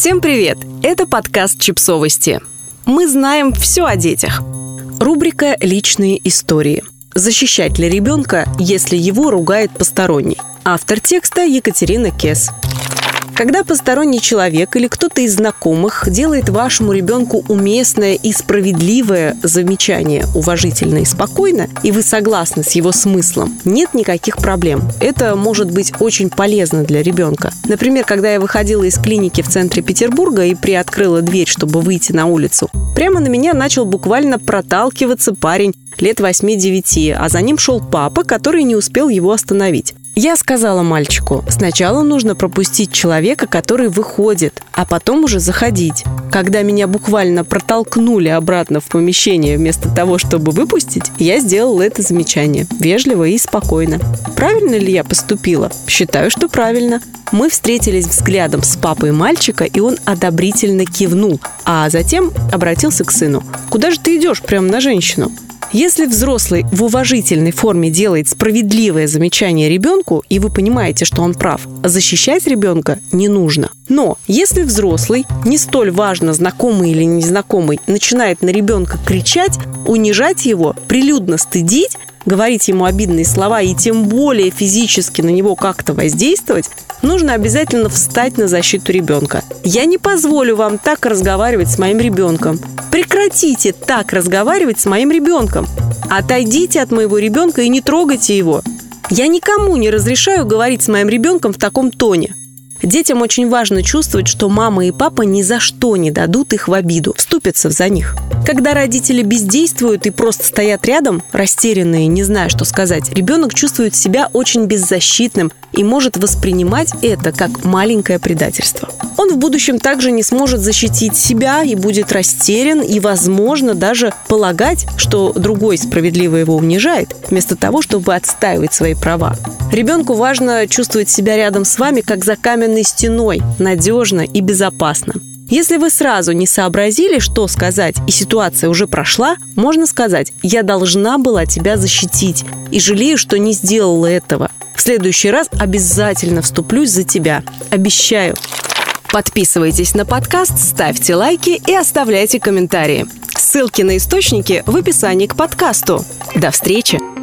Всем привет! Это подкаст «Чипсовости». Мы знаем все о детях. Рубрика «Личные истории». Защищать ли ребенка, если его ругает посторонний? Автор текста Екатерина Кес. Когда посторонний человек или кто-то из знакомых делает вашему ребенку уместное и справедливое замечание уважительно и спокойно, и вы согласны с его смыслом, нет никаких проблем. Это может быть очень полезно для ребенка. Например, когда я выходила из клиники в центре Петербурга и приоткрыла дверь, чтобы выйти на улицу, прямо на меня начал буквально проталкиваться парень лет 8-9, а за ним шел папа, который не успел его остановить. Я сказала мальчику, сначала нужно пропустить человека, который выходит, а потом уже заходить. Когда меня буквально протолкнули обратно в помещение вместо того, чтобы выпустить, я сделала это замечание, вежливо и спокойно. Правильно ли я поступила? Считаю, что правильно. Мы встретились взглядом с папой мальчика, и он одобрительно кивнул, а затем обратился к сыну. «Куда же ты идешь прямо на женщину?» Если взрослый в уважительной форме делает справедливое замечание ребенку, и вы понимаете, что он прав, защищать ребенка не нужно. Но если взрослый, не столь важно, знакомый или незнакомый, начинает на ребенка кричать, унижать его, прилюдно стыдить, говорить ему обидные слова и тем более физически на него как-то воздействовать, нужно обязательно встать на защиту ребенка. Я не позволю вам так разговаривать с моим ребенком. Прекратите так разговаривать с моим ребенком. Отойдите от моего ребенка и не трогайте его. Я никому не разрешаю говорить с моим ребенком в таком тоне. Детям очень важно чувствовать, что мама и папа ни за что не дадут их в обиду, вступятся за них. Когда родители бездействуют и просто стоят рядом, растерянные, не зная, что сказать, ребенок чувствует себя очень беззащитным и может воспринимать это как маленькое предательство. Он в будущем также не сможет защитить себя и будет растерян и, возможно, даже полагать, что другой справедливо его унижает, вместо того, чтобы отстаивать свои права. Ребенку важно чувствовать себя рядом с вами, как за каменной стеной, надежно и безопасно. Если вы сразу не сообразили, что сказать, и ситуация уже прошла, можно сказать «я должна была тебя защитить и жалею, что не сделала этого. В следующий раз обязательно вступлюсь за тебя. Обещаю». Подписывайтесь на подкаст, ставьте лайки и оставляйте комментарии. Ссылки на источники в описании к подкасту. До встречи!